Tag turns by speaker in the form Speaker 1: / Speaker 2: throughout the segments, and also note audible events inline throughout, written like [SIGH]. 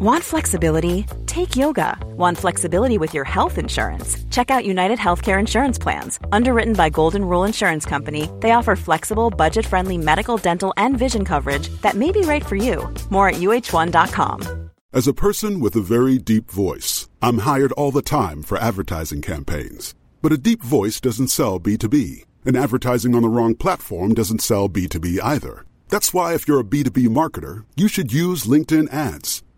Speaker 1: Want flexibility? Take yoga. Want flexibility with your health insurance? Check out United Healthcare Insurance Plans. Underwritten by Golden Rule Insurance Company, they offer flexible, budget friendly medical, dental, and vision coverage that may be right for you. More at uh1.com.
Speaker 2: As a person with a very deep voice, I'm hired all the time for advertising campaigns. But a deep voice doesn't sell B2B, and advertising on the wrong platform doesn't sell B2B either. That's why, if you're a B2B marketer, you should use LinkedIn ads.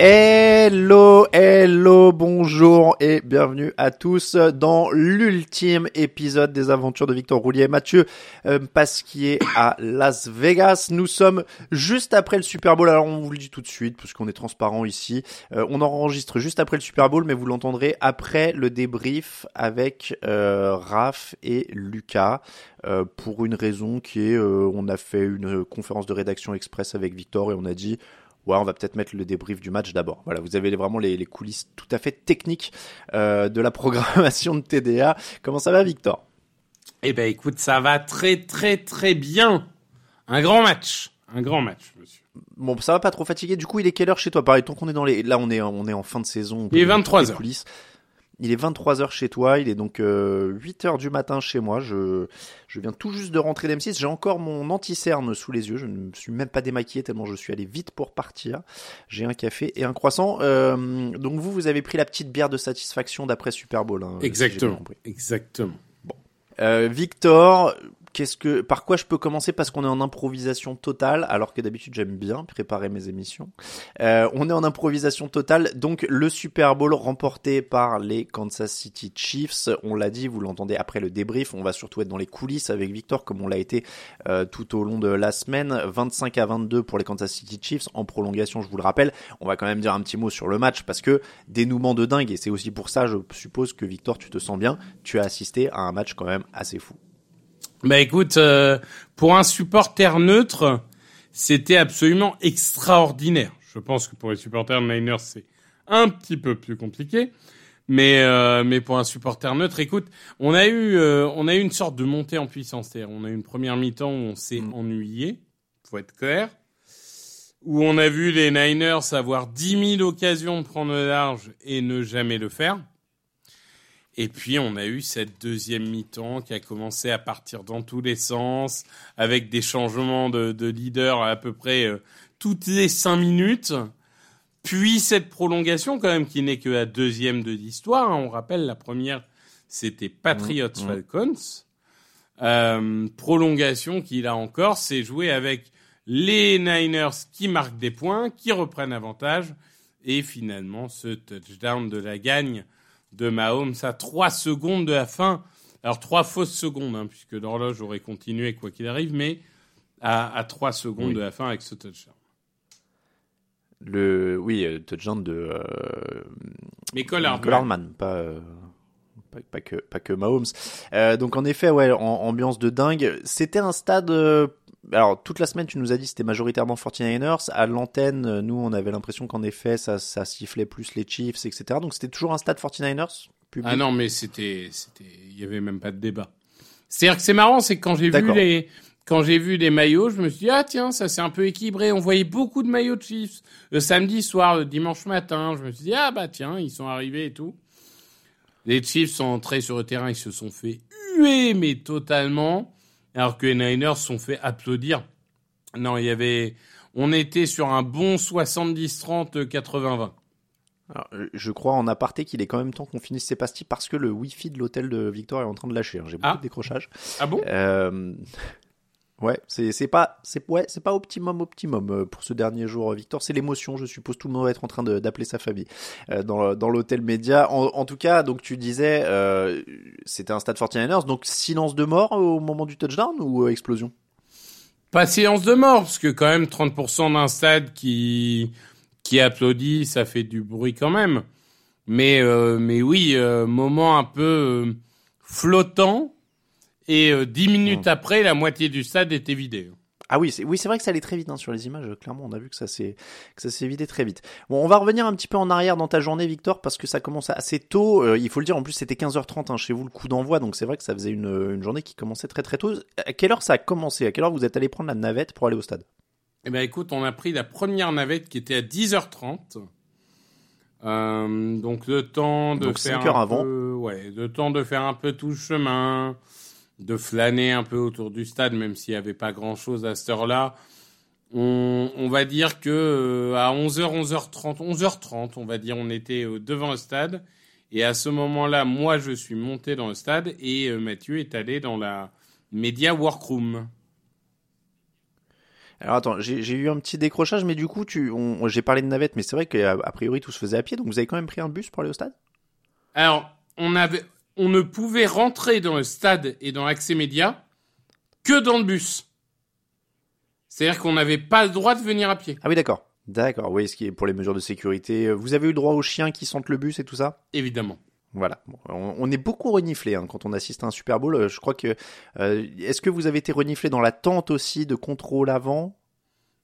Speaker 3: Hello, hello, bonjour et bienvenue à tous dans l'ultime épisode des aventures de Victor Roulier et Mathieu euh, Pasquier à Las Vegas. Nous sommes juste après le Super Bowl, alors on vous le dit tout de suite parce qu'on est transparent ici. Euh, on enregistre juste après le Super Bowl, mais vous l'entendrez après le débrief avec euh, Raph et Lucas. Euh, pour une raison qui est, euh, on a fait une conférence de rédaction express avec Victor et on a dit ouais, on va peut-être mettre le débrief du match d'abord. Voilà, vous avez vraiment les, les coulisses tout à fait techniques euh, de la [LAUGHS] programmation de TDA. Comment ça va, Victor?
Speaker 4: Eh ben, écoute, ça va très très très bien. Un grand match, un grand match, monsieur.
Speaker 3: Bon, ça va pas trop fatigué. Du coup, il est quelle heure chez toi? Pareil, tant qu'on est dans les, là, on est on est en fin de saison.
Speaker 4: Il est 23
Speaker 3: les
Speaker 4: heures.
Speaker 3: coulisses. Il est 23h chez toi, il est donc euh, 8h du matin chez moi. Je, je viens tout juste de rentrer d'M6. J'ai encore mon anti-cerne sous les yeux. Je ne me suis même pas démaquillé tellement je suis allé vite pour partir. J'ai un café et un croissant. Euh, donc vous, vous avez pris la petite bière de satisfaction d'après Super Bowl. hein, si
Speaker 4: Exactement, exactement.
Speaker 3: Euh, Victor, par quoi je peux commencer? Parce qu'on est en improvisation totale, alors que d'habitude j'aime bien préparer mes émissions. Euh, on est en improvisation totale, donc le Super Bowl remporté par les Kansas City Chiefs. On l'a dit, vous l'entendez après le débrief. On va surtout être dans les coulisses avec Victor, comme on l'a été euh, tout au long de la semaine. 25 à 22 pour les Kansas City Chiefs en prolongation, je vous le rappelle. On va quand même dire un petit mot sur le match parce que dénouement de dingue et c'est aussi pour ça, je suppose que Victor, tu te sens bien. Tu as assisté à un match quand même assez fou.
Speaker 4: Bah écoute, euh, pour un supporter neutre, c'était absolument extraordinaire. Je pense que pour les supporters de Niners, c'est un petit peu plus compliqué. Mais euh, mais pour un supporter neutre, écoute, on a eu euh, on a eu une sorte de montée en puissance. C'est-à-dire, on a eu une première mi-temps où on s'est ennuyé, faut être clair, où on a vu les Niners avoir 10 000 occasions de prendre le large et ne jamais le faire. Et puis on a eu cette deuxième mi-temps qui a commencé à partir dans tous les sens, avec des changements de, de leader à, à peu près euh, toutes les cinq minutes. Puis cette prolongation quand même qui n'est que la deuxième de l'histoire. hein. On rappelle la première, c'était Patriots
Speaker 3: Mmh, mmh.
Speaker 4: Falcons. Euh, prolongation qui là encore s'est joué avec les Niners qui marquent des points, qui reprennent avantage, et finalement ce touchdown de la gagne de Mahomes à 3 secondes de la fin. Alors trois fausses secondes, hein, puisque l'horloge aurait continué quoi qu'il arrive, mais à, à 3 secondes
Speaker 3: Oui.
Speaker 4: de la fin avec ce touchdown.
Speaker 3: Le, oui, euh, touchdown de euh,
Speaker 4: Mais Cole
Speaker 3: Cole Hardman, pas, euh, pas, pas que, pas que Mahomes. Euh, donc en effet, ouais, en- ambiance de dingue. C'était un stade. euh, alors toute la semaine, tu nous as dit que c'était majoritairement 49ers. À l'antenne, euh, nous, on avait l'impression qu'en effet, ça, ça sifflait plus les Chiefs, etc. Donc c'était toujours un stade 49ers. public?
Speaker 4: Ah non, mais c'était, c'était, il y avait même pas de débat. C'est-à-dire que c'est marrant, c'est que quand j'ai vu les, quand j'ai vu les maillots, je me suis dit ah tiens, ça c'est un peu équilibré. On voyait beaucoup de maillots de Chiefs le samedi soir, le dimanche matin. Je me suis dit ah bah tiens, ils sont arrivés et tout. Les Chiefs sont entrés sur le terrain, ils se sont fait huer mais totalement, alors que les Niners se sont fait applaudir. Non, il y avait, on était sur un bon 70-30, 80-20.
Speaker 3: Alors, euh, je crois en aparté qu'il est quand même temps qu'on finisse ces pastilles parce que le wifi de l'hôtel de Victor est en train de lâcher. hein. J'ai beaucoup
Speaker 4: Ah.
Speaker 3: de décrochage.
Speaker 4: Ah bon?
Speaker 3: Euh, ouais, c'est c'est pas c'est ouais c'est pas optimum optimum euh, pour ce dernier jour, Victor. C'est l'émotion, je suppose. Tout le monde va être en train d'appeler sa famille euh, dans dans l'hôtel média. En, en tout cas, donc tu disais euh, c'était un stade 49ers, donc silence de mort au moment du touchdown ou euh, explosion?
Speaker 4: Pas séance de mort, parce que quand même 30% d'un stade qui qui applaudit, ça fait du bruit quand même. Mais euh, mais oui, euh, moment un peu euh, flottant. Et euh, dix minutes après, la moitié du stade était vidé.
Speaker 3: Ah oui, c'est oui, c'est vrai que ça allait très vite hein, sur les images. Clairement, on a vu que ça s'est que ça s'est vidé très vite. Bon, on va revenir un petit peu en arrière dans ta journée, Victor, parce que ça commence assez tôt. Euh, il faut le dire. En plus, c'était 15h30 hein, chez vous le coup d'envoi, donc c'est vrai que ça faisait une, une journée qui commençait très très tôt. À quelle heure ça a commencé? À quelle heure vous êtes allé prendre la navette pour aller au stade?
Speaker 4: Eh ben écoute, on a pris la première navette qui était à 10h30. Euh, donc le temps de
Speaker 3: Donc,
Speaker 4: faire
Speaker 3: cinq heures
Speaker 4: un
Speaker 3: avant.
Speaker 4: peu, ouais, le temps de faire un peu tout le chemin, de flâner un peu autour du stade, même s'il n'y avait pas grand chose à cette heure-là. On, on va dire que euh, à 11h, 11h30, 11h30, on va dire, on était euh, devant le stade. Et à ce moment-là, moi, je suis monté dans le stade et euh, Mathieu est allé dans la Media Workroom.
Speaker 3: Alors attends, j'ai eu un petit décrochage, mais du coup, tu, j'ai parlé de navette, mais c'est vrai qu'a priori tout se faisait à pied, donc vous avez quand même pris un bus pour aller au stade?
Speaker 4: Alors, on avait, on ne pouvait rentrer dans le stade et dans l'accès média que dans le bus. C'est-à-dire qu'on n'avait pas le droit de venir à pied,
Speaker 3: Ah oui, d'accord. D'accord, oui, ce qui est pour les mesures de sécurité. Vous avez eu le droit aux chiens qui sentent le bus et tout ça?
Speaker 4: Évidemment.
Speaker 3: Voilà, Bon, on, est beaucoup reniflé hein, quand on assiste à un Super Bowl. Euh, Je crois que euh, est-ce que vous avez été reniflé dans la tente aussi de contrôle avant?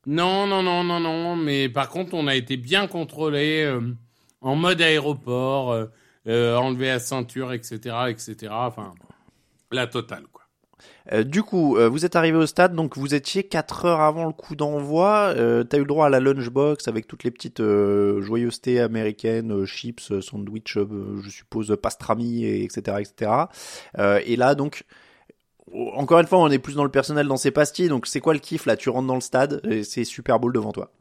Speaker 4: Non, non, non, non, non. Mais par contre, on a été bien contrôlé euh, en mode aéroport, euh, euh, enlever la ceinture, etc., etc. Enfin, la totale, quoi.
Speaker 3: Euh, Du coup, euh, vous êtes arrivé au stade, donc vous étiez 4 heures avant le coup d'envoi. Euh, T'as eu le droit à la lunchbox avec toutes les petites joyeusetés américaines, chips, sandwich, je suppose pastrami, et etc., etc. Et là, donc. Encore une fois, on est plus dans le personnel dans ces pastilles, donc c'est quoi le kiff là? Tu rentres dans le stade, et c'est Super Bowl devant toi.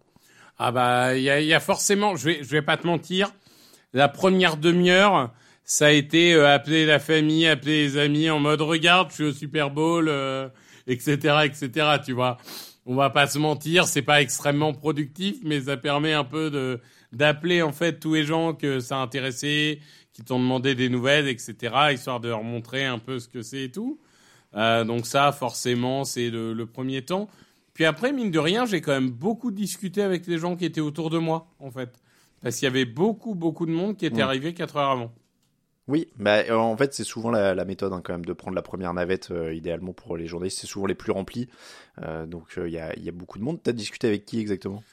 Speaker 4: Ah bah, il y y a forcément, je vais, je vais pas te mentir, la première demi-heure, ça a été euh, appeler la famille, appeler les amis en mode regarde, je suis au Super Bowl, euh, etc., etc. Tu vois, on va pas se mentir, c'est pas extrêmement productif, mais ça permet un peu de d'appeler en fait tous les gens que ça a intéressé, qui t'ont demandé des nouvelles, etc., histoire de leur montrer un peu ce que c'est et tout. Euh, donc ça, forcément, c'est le, le premier temps. Puis après, mine de rien, j'ai quand même beaucoup discuté avec les gens qui étaient autour de moi, en fait. Parce qu'il y avait beaucoup, beaucoup de monde qui était arrivé quatre heures avant.
Speaker 3: Oui, bah, euh, en fait, c'est souvent la, la méthode hein, quand même de prendre la première navette, euh, idéalement pour les journalistes, c'est souvent les plus remplis. Euh, donc il y, a, y a beaucoup de monde. T'as discuté avec qui exactement?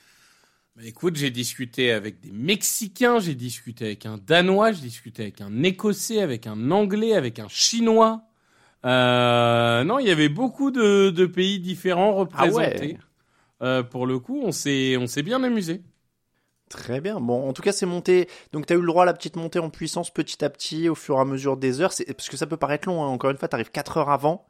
Speaker 4: Bah, écoute, j'ai discuté avec des Mexicains, j'ai discuté avec un Danois, j'ai discuté avec un Écossais, avec un Anglais, avec un Chinois. Euh, non, il y avait beaucoup de, de pays différents représentés. Euh, pour le coup, on s'est, on s'est bien amusé.
Speaker 3: Très bien. Bon, en tout cas, c'est monté. Donc, tu as eu le droit à la petite montée en puissance petit à petit au fur et à mesure des heures. C'est parce que ça peut paraître long. hein. Encore une fois, tu arrives 4 heures avant.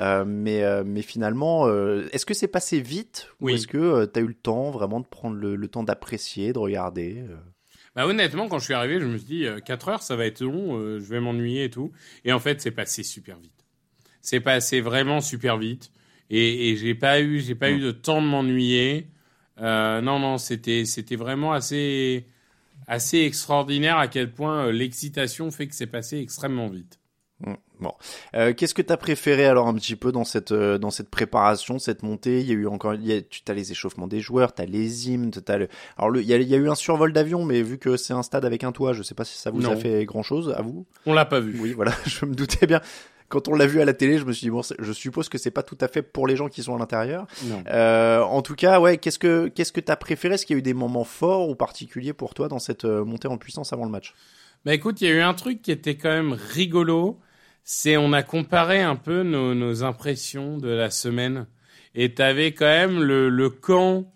Speaker 3: Euh, mais, euh, mais finalement, euh, est-ce que c'est passé vite
Speaker 4: Oui.
Speaker 3: ou est-ce que tu as eu le temps vraiment de prendre le, le temps d'apprécier, de regarder
Speaker 4: Bah honnêtement, quand je suis arrivé, je me suis dit euh, 4 heures, ça va être long, je vais m'ennuyer et tout. Et en fait, c'est passé super vite. C'est passé vraiment super vite. Et, et j'ai pas eu, j'ai pas
Speaker 3: Mm.
Speaker 4: eu de temps de m'ennuyer. Euh, non, non, c'était, c'était vraiment assez, assez extraordinaire à quel point euh, l'excitation fait que c'est passé extrêmement vite.
Speaker 3: Mm. Bon, Euh, qu'est-ce que t'as préféré alors un petit peu dans cette euh, dans cette préparation, cette montée? Il y a eu encore, il y a, tu as les échauffements des joueurs, t'as les hymnes, le. Alors le, il y a, il y a eu un survol d'avion, mais vu que c'est un stade avec un toit, je sais pas si ça vous a fait grand chose à vous?
Speaker 4: On l'a pas vu.
Speaker 3: Oui, voilà, [LAUGHS] je me doutais bien. Quand on l'a vu à la télé, je me suis dit bon, je suppose que c'est pas tout à fait pour les gens qui sont à l'intérieur. Euh, en tout cas, ouais, qu'est-ce que qu'est-ce que t'as préféré? Est-ce qu'il y a eu des moments forts ou particuliers pour toi dans cette euh, montée en puissance avant le match?
Speaker 4: Bah écoute, il y a eu un truc qui était quand même rigolo. C'est on a comparé un peu nos, nos impressions de la semaine. Et t'avais quand même le, le camp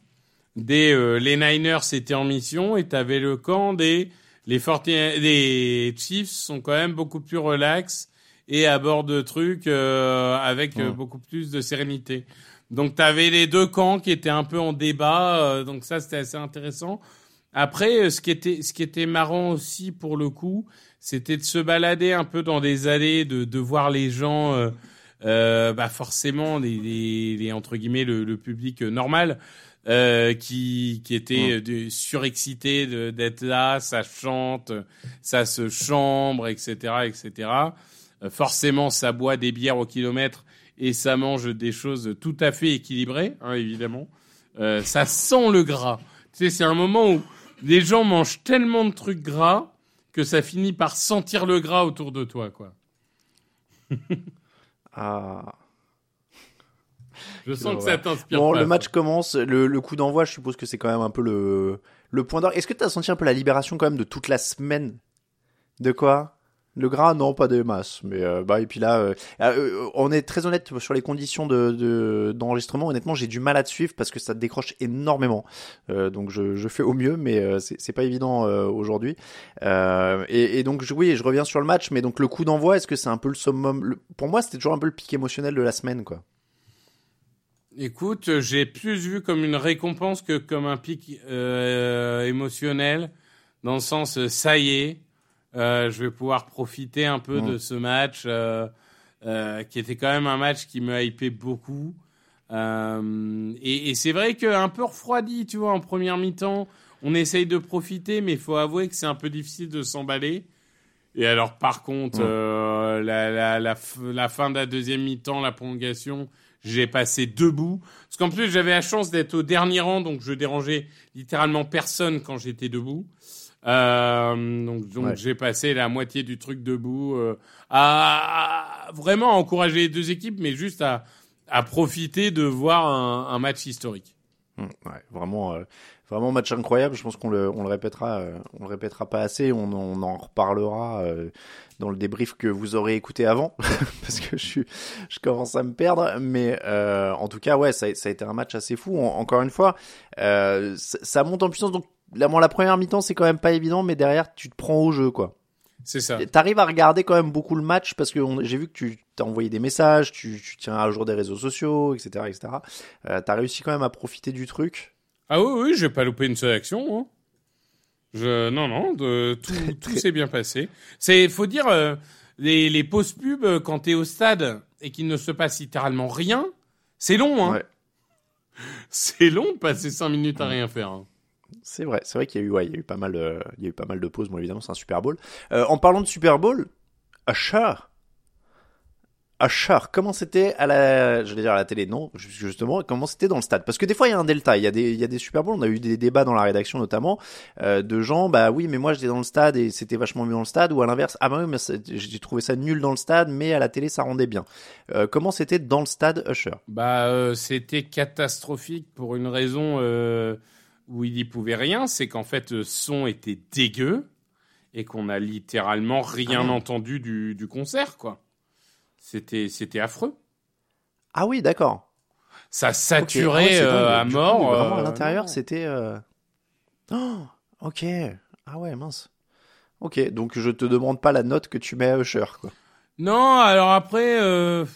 Speaker 4: des euh, les Niners étaient en mission et t'avais le camp des les 40 les Chiefs sont quand même beaucoup plus relax et abordent de trucs euh, avec euh, beaucoup plus de sérénité. Donc t'avais les deux camps qui étaient un peu en débat. euh, donc ça c'était assez intéressant. Après, euh, ce qui était, ce qui était marrant aussi pour le coup, c'était de se balader un peu dans des allées, de, de voir les gens, euh, euh, bah forcément, les, les, les, entre guillemets, le, le public normal, euh, qui, qui était de, surexcité d'être là, ça chante, ça se chambre, etc., etc. Euh, forcément, ça boit des bières au kilomètre et ça mange des choses tout à fait équilibrées, hein, évidemment. Euh, ça sent le gras. Tu sais, c'est un moment où les gens mangent tellement de trucs gras que ça finit par sentir le gras autour de toi, quoi. [LAUGHS]
Speaker 3: ah.
Speaker 4: Je sens que ça t'inspire.
Speaker 3: Bon,
Speaker 4: pas,
Speaker 3: le match commence, le, le coup d'envoi, je suppose que c'est quand même un peu le, le point d'or. Est-ce que tu as senti un peu la libération quand même de toute la semaine? De quoi? Le gras, non, pas de masse. Mais euh, bah et puis là, euh, euh, on est très honnête sur les conditions de d'enregistrement. Honnêtement, j'ai du mal à te suivre parce que ça décroche énormément. Donc je, je, fais au mieux, mais c'est pas évident aujourd'hui. Et, donc oui, je reviens sur le match, mais donc le coup d'envoi, est-ce que c'est un peu le summum. Pour moi, c'était toujours un peu le pic émotionnel de la semaine, quoi.
Speaker 4: Écoute, j'ai plus vu comme une récompense que comme un pic émotionnel, dans le sens ça y est je vais pouvoir profiter un peu de ce match euh, euh, qui était quand même un match qui me hypait beaucoup. Euh, et, et c'est vrai qu'un peu refroidi, tu vois, en première mi-temps, on essaye de profiter, mais il faut avouer que c'est un peu difficile de s'emballer. Et alors, par contre, euh, la, la, la, la, fin de la deuxième mi-temps, la prolongation, j'ai passé debout. Parce qu'en plus, j'avais la chance d'être au dernier rang, donc je dérangeais littéralement personne quand j'étais debout. Euh, donc, donc ouais. j'ai passé la moitié du truc debout euh, à, à, vraiment encourager les deux équipes, mais juste à, à profiter de voir un, un match historique.
Speaker 3: Mmh, ouais, vraiment, euh, vraiment match incroyable. Je pense qu'on le, on le répétera, euh, on le répétera pas assez. On, on en reparlera euh, dans le débrief que vous aurez écouté avant, [LAUGHS] parce que je suis, je commence à me perdre. Mais en tout cas, ouais, ça, ça, a été un match assez fou. En, encore une fois, ça, ça monte en puissance. Donc la, bon, la première mi-temps, c'est quand même pas évident, mais derrière, tu te prends au jeu, quoi.
Speaker 4: C'est ça.
Speaker 3: T'arrives à regarder quand même beaucoup le match parce que j'ai vu que tu t'as envoyé des messages, tu, tu, tiens à jour des réseaux sociaux, etc., etc. Euh, t'as réussi quand même à profiter du truc.
Speaker 4: Ah oui, oui, j'ai pas loupé une seule action. Hein. Je, non, non, de, tout, [LAUGHS] tout s'est bien passé. C'est, faut dire, euh, les, les pauses pub euh, quand t'es au stade et qu'il ne se passe littéralement rien, c'est long, hein. Ouais. [LAUGHS] C'est long de passer cinq minutes à rien faire. Hein.
Speaker 3: C'est vrai, c'est vrai qu'il y a eu, ouais, il eu pas mal, euh, eu pas de pauses. Bon, évidemment, c'est un Super Bowl. Euh, en parlant de Super Bowl, Usher, Usher, comment c'était à la, je vais dire à la télé, non, justement, comment c'était dans le stade? Parce que des fois, il y a un delta. Il y a des, il y a des Super Bowls. On a eu des débats dans la rédaction notamment euh, de gens, bah oui, mais moi j'étais dans le stade et c'était vachement mieux dans le stade, ou à l'inverse, ah bah oui, mais j'ai trouvé ça nul dans le stade, mais à la télé ça rendait bien. Comment c'était dans le stade Usher
Speaker 4: Bah, c'était catastrophique pour une raison où il n'y pouvait rien, c'est qu'en fait le son était dégueu et qu'on a littéralement rien ah entendu du, du, concert, quoi. C'était, c'était affreux.
Speaker 3: Ah oui, d'accord.
Speaker 4: Ça saturait okay. ah ouais, euh, à mort.
Speaker 3: Coup, vraiment, à l'intérieur, euh... c'était. Euh... Oh, ok. Ah ouais, mince. Ok, donc je te demande pas la note que tu mets à Usher, quoi.
Speaker 4: Non, alors après. Euh,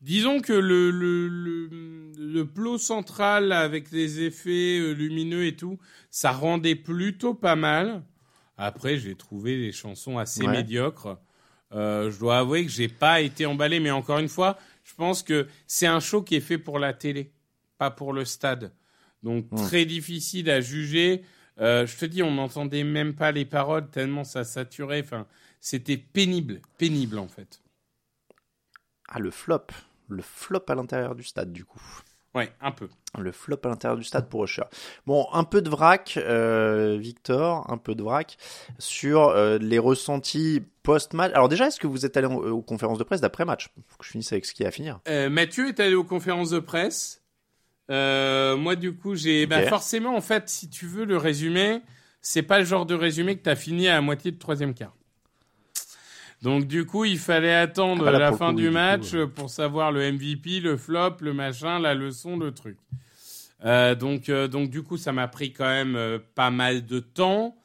Speaker 4: Disons que le, le, le, le, plot central avec les effets euh, lumineux et tout, ça rendait plutôt pas mal. Après, j'ai trouvé les chansons assez ouais. médiocres. Euh, je dois avouer que j'ai pas été emballé, mais encore une fois, je pense que c'est un show qui est fait pour la télé, pas pour le stade. Donc très difficile à juger. Euh, je te dis, on n'entendait même pas les paroles tellement ça saturait. Enfin, c'était pénible, pénible en fait.
Speaker 3: Ah, le flop le flop à l'intérieur du stade du coup.
Speaker 4: Ouais, un peu.
Speaker 3: Le flop à l'intérieur du stade pour Usher. Bon, un peu de vrac, euh, Victor, un peu de vrac sur euh, les ressentis post-match. Alors déjà, est-ce que vous êtes allé aux, aux conférences de presse d'après-match Faut que je finisse avec ce qui est à finir.
Speaker 4: Euh, Mathieu est allé aux conférences de presse. Euh, moi, du coup, j'ai... Okay. Bah, forcément, en fait, si tu veux le résumé, c'est pas le genre de résumé que tu as fini à la moitié de troisième quart. Donc du coup, il fallait attendre ah, la fin coup, du match coup, pour savoir le MVP, le flop, le machin, la leçon, le truc. Euh, donc, euh, donc du coup, ça m'a pris quand même euh, pas mal de temps.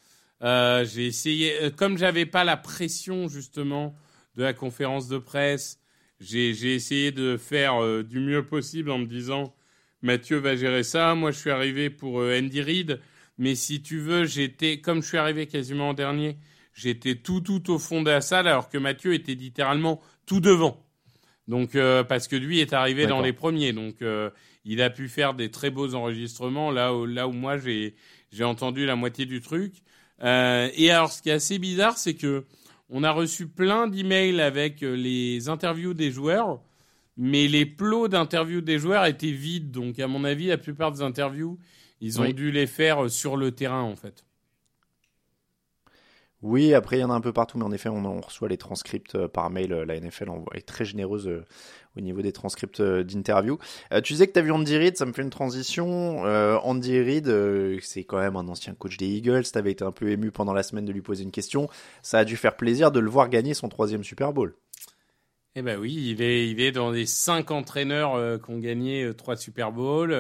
Speaker 4: J'ai essayé, comme j'avais pas la pression justement de la conférence de presse, j'ai essayé de faire du mieux possible en me disant Mathieu va gérer ça. Moi, je suis arrivé pour Andy Reid. Mais si tu veux, j'étais, comme je suis arrivé quasiment en dernier, j'étais tout tout au fond de la salle, alors que Mathieu était littéralement tout devant. Donc euh, parce que lui est arrivé dans les premiers, donc euh, il a pu faire des très beaux enregistrements là où là où moi j'ai j'ai entendu la moitié du truc. Euh, et alors ce qui est assez bizarre, c'est que on a reçu plein d'emails avec les interviews des joueurs, mais les plots d'interviews des joueurs étaient vides. Donc à mon avis, la plupart des interviews, ils ont dû les faire sur le terrain en fait.
Speaker 3: Oui, après il y en a un peu partout, mais en effet, on, reçoit les transcripts euh, par mail. Euh, la NFL est très généreuse euh, au niveau des transcripts d'interview. tu disais que tu as vu Andy Reid, ça me fait une transition. Andy Reid, c'est quand même un ancien coach des Eagles. Tu avais été un peu ému pendant la semaine de lui poser une question. Ça a dû faire plaisir de le voir gagner son troisième Super Bowl.
Speaker 4: Eh ben oui, il est, il est dans les cinq entraîneurs qui ont gagné trois Super Bowls.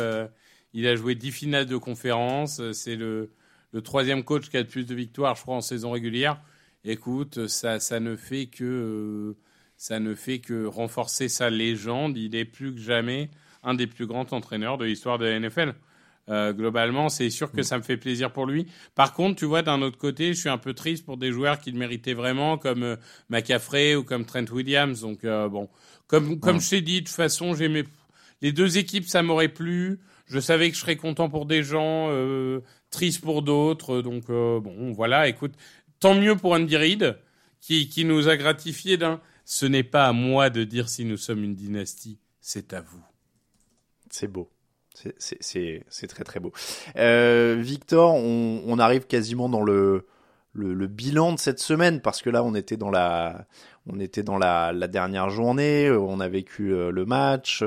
Speaker 4: il a joué dix finales de conférence. C'est le le troisième coach qui a le plus de victoires, je crois, en saison régulière. Écoute, ça, ça ne fait que euh, ça ne fait que renforcer sa légende. Il est plus que jamais un des plus grands entraîneurs de l'histoire de la NFL. Euh, globalement, c'est sûr que mm. ça me fait plaisir pour lui. Par contre, tu vois, d'un autre côté, je suis un peu triste pour des joueurs qui le méritaient vraiment, comme euh, ou comme Trent Williams. Donc, bon, comme, comme mm. je t'ai dit, de toute façon, j'aimais les deux équipes, ça m'aurait plu. Je savais que je serais content pour des gens, euh, triste pour d'autres. Donc euh, bon, voilà. Écoute, tant mieux pour Andy Reid qui, qui nous a gratifié d'un. Ce n'est pas à moi de dire si nous sommes une dynastie, c'est à vous.
Speaker 3: C'est beau. C'est très très beau. Euh, Victor, on, on, arrive quasiment dans le, le, le, bilan de cette semaine parce que là on était dans la on était dans la, la dernière journée, on a vécu euh, le match.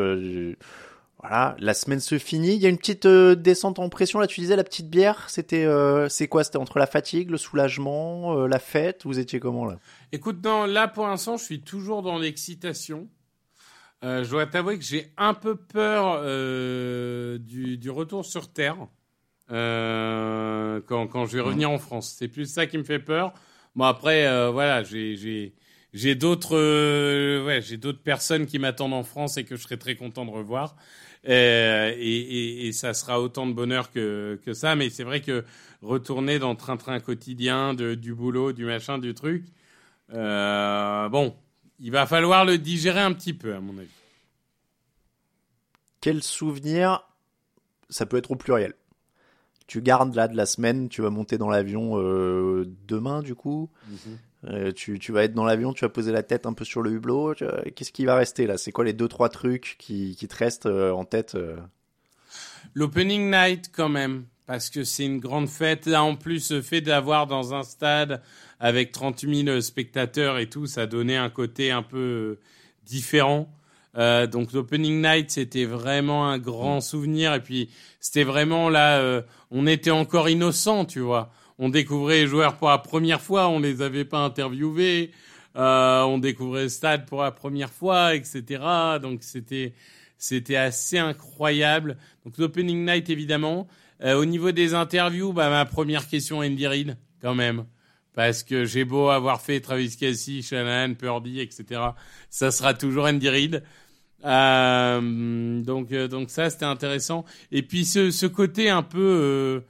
Speaker 3: Voilà, la semaine se finit. Il y a une petite euh, descente en pression. Là, tu disais la petite bière. C'était, euh, c'est quoi? C'était entre la fatigue, le soulagement, euh, la fête? Vous étiez comment là?
Speaker 4: Écoute, non, là pour l'instant, je suis toujours dans l'excitation. je dois t'avouer que j'ai un peu peur du, du, retour sur terre quand, quand je vais revenir en France. C'est plus ça qui me fait peur. Bon après, voilà, j'ai, j'ai, j'ai d'autres, ouais, j'ai d'autres personnes qui m'attendent en France et que je serais très content de revoir. Euh, et, et, et, ça sera autant de bonheur que, que ça. Mais c'est vrai que retourner dans le train-train quotidien de, du boulot, du machin, du truc, euh, bon, il va falloir le digérer un petit peu, à mon avis.
Speaker 3: Quel souvenir Ça peut être au pluriel. Tu gardes là de la semaine, tu vas monter dans l'avion euh, demain du coup? Mm-hmm. Euh, tu, tu, vas être dans l'avion, tu vas poser la tête un peu sur le hublot. Qu'est-ce qui va rester là? C'est quoi les deux trois trucs qui, qui te restent euh, en tête euh?
Speaker 4: L'opening night quand même, parce que c'est une grande fête. Là en plus, le fait d'avoir dans un stade avec 30 000 spectateurs et tout, ça donnait un côté un peu différent. Donc l'opening night, c'était vraiment un grand souvenir. Et puis c'était vraiment là, on était encore innocent, tu vois on découvrait les joueurs pour la première fois, on les avait pas interviewés, euh, on découvrait le stade pour la première fois, etc. Donc c'était c'était assez incroyable. Donc l'opening night évidemment. Euh, au niveau des interviews, bah ma première question Andy Reid quand même. Parce que j'ai beau avoir fait Travis Kelsey, Shanahan, Purdy, etc. Ça sera toujours Andy Reid. Euh, donc donc ça c'était intéressant. Et puis ce, ce côté un peu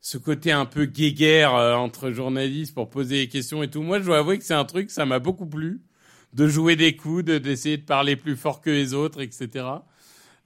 Speaker 4: ce côté un peu guéguerre euh, entre journalistes pour poser des questions et tout. Moi, je dois avouer que c'est un truc, ça m'a beaucoup plu, de jouer des coups, d'essayer de parler plus fort que les autres, etc.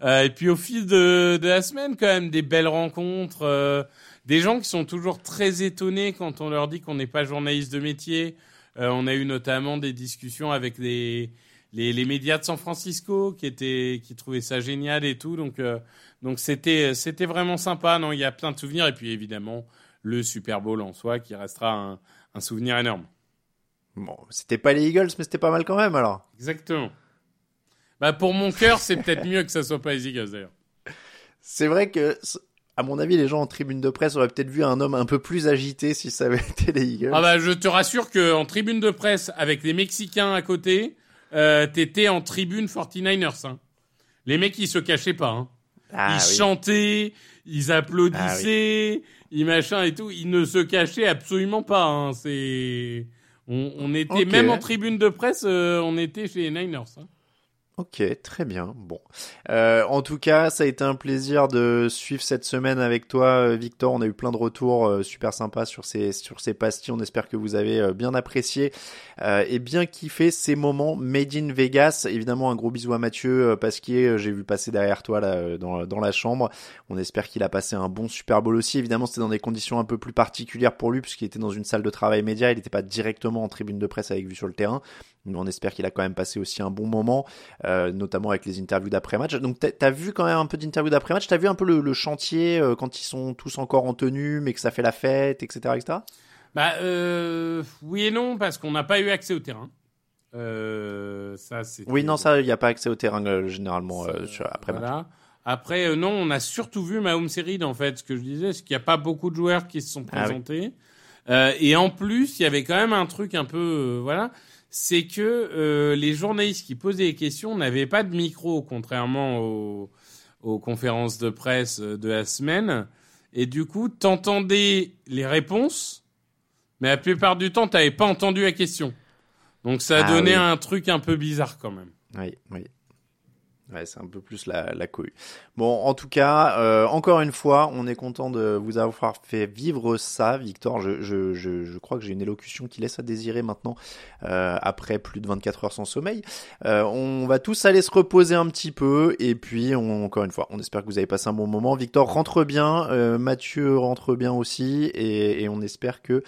Speaker 4: Euh, et puis au fil de, de, la semaine, quand même, des belles rencontres, euh, des gens qui sont toujours très étonnés quand on leur dit qu'on n'est pas journaliste de métier. Euh, on a eu notamment des discussions avec des les, les, médias de San Francisco qui étaient qui trouvaient ça génial et tout. Donc euh, donc c'était c'était vraiment sympa. Non il y a plein de souvenirs. Et puis évidemment le Super Bowl en soi qui restera un, un souvenir énorme.
Speaker 3: Bon c'était pas les Eagles mais c'était pas mal quand même alors.
Speaker 4: Exactement. Bah pour mon cœur c'est peut-être [LAUGHS] mieux que ça soit pas les Eagles d'ailleurs.
Speaker 3: C'est vrai que à mon avis, les gens en tribune de presse auraient peut-être vu un homme un peu plus agité si ça avait [LAUGHS] été les Eagles.
Speaker 4: Ah bah, je te rassure que en tribune de presse, avec les Mexicains à côté, euh, t'étais en tribune 49ers. Hein. Les mecs, ils se cachaient pas. Hein. Ah ils chantaient, ils applaudissaient, ah ils machin et tout. Ils ne se cachaient absolument pas. Hein. C'est, on, on était même en tribune de presse, euh, on était chez les Niners. Hein.
Speaker 3: Ok, très bien. Bon, euh, en tout cas, ça a été un plaisir de suivre cette semaine avec toi, euh, Victor. On a eu plein de retours euh, super sympas sur ces sur ces pastilles. On espère que vous avez bien apprécié et bien kiffé ces moments made in Vegas. Évidemment, un gros bisou à Mathieu Pasquier. J'ai vu passer derrière toi là dans dans la chambre. On espère qu'il a passé un bon Super Bowl aussi. Évidemment, c'était dans des conditions un peu plus particulières pour lui puisqu'il était dans une salle de travail média. Il n'était pas directement en tribune de presse avec vue sur le terrain. Mais on espère qu'il a quand même passé aussi un bon moment. Euh, notamment avec les interviews d'après-match. Donc t'as as vu quand même un peu d'interviews d'après-match, t'as vu un peu le, chantier euh, quand ils sont tous encore en tenue, mais que ça fait la fête, etc. etc.
Speaker 4: Bah euh, oui et non, parce qu'on n'a pas eu accès au terrain. Euh, ça,
Speaker 3: oui, non, ça, il n'y a pas accès au terrain généralement après
Speaker 4: voilà. Après, non, on a surtout vu ma home série, en fait. Ce que je disais, c'est qu'il n'y a pas beaucoup de joueurs qui se sont ah présentés. et en plus, il y avait quand même un truc un peu, voilà c'est que euh, les journalistes qui posaient les questions n'avaient pas de micro, contrairement aux, conférences de presse de la semaine. Et du coup, t'entendais les réponses, mais la plupart du temps, t'avais pas entendu la question. Donc ça a ah donné un truc un peu bizarre quand même.
Speaker 3: Oui, oui. Ouais, c'est un peu plus la, la couille. Bon, en tout cas, euh, encore une fois, on est content de vous avoir fait vivre ça, Victor. Je, je, je, je crois que j'ai une élocution qui laisse à désirer maintenant, euh, après plus de 24 heures sans sommeil. Euh, on va tous aller se reposer un petit peu, et puis, on, encore une fois, on espère que vous avez passé un bon moment. Victor rentre bien, euh, Mathieu rentre bien aussi, et, et on espère que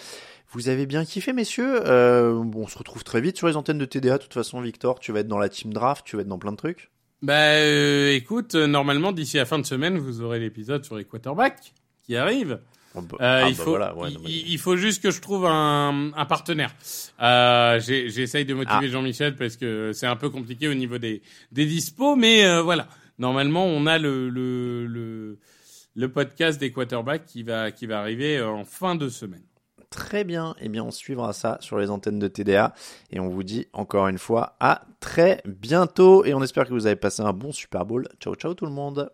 Speaker 3: vous avez bien kiffé, messieurs. Euh, bon, on se retrouve très vite sur les antennes de TDA. De toute façon, Victor, tu vas être dans la team draft, tu vas être dans plein de trucs.
Speaker 4: Bah euh, écoute, euh, normalement d'ici la fin de semaine, vous aurez l'épisode sur les quarterbacks qui arrive.
Speaker 3: Euh, ah, il, bah faut,
Speaker 4: il, faut juste que je trouve un, un partenaire. Euh, J'essaye de motiver ah. Jean-Michel parce que c'est un peu compliqué au niveau des, des dispos, mais euh, voilà. Normalement, on a le, le, le, le podcast des quarterbacks qui va, qui va arriver en fin de semaine.
Speaker 3: Très bien, eh bien on suivra ça sur les antennes de TDA et on vous dit encore une fois à très bientôt. Et on espère que vous avez passé un bon Super Bowl. Ciao ciao tout le monde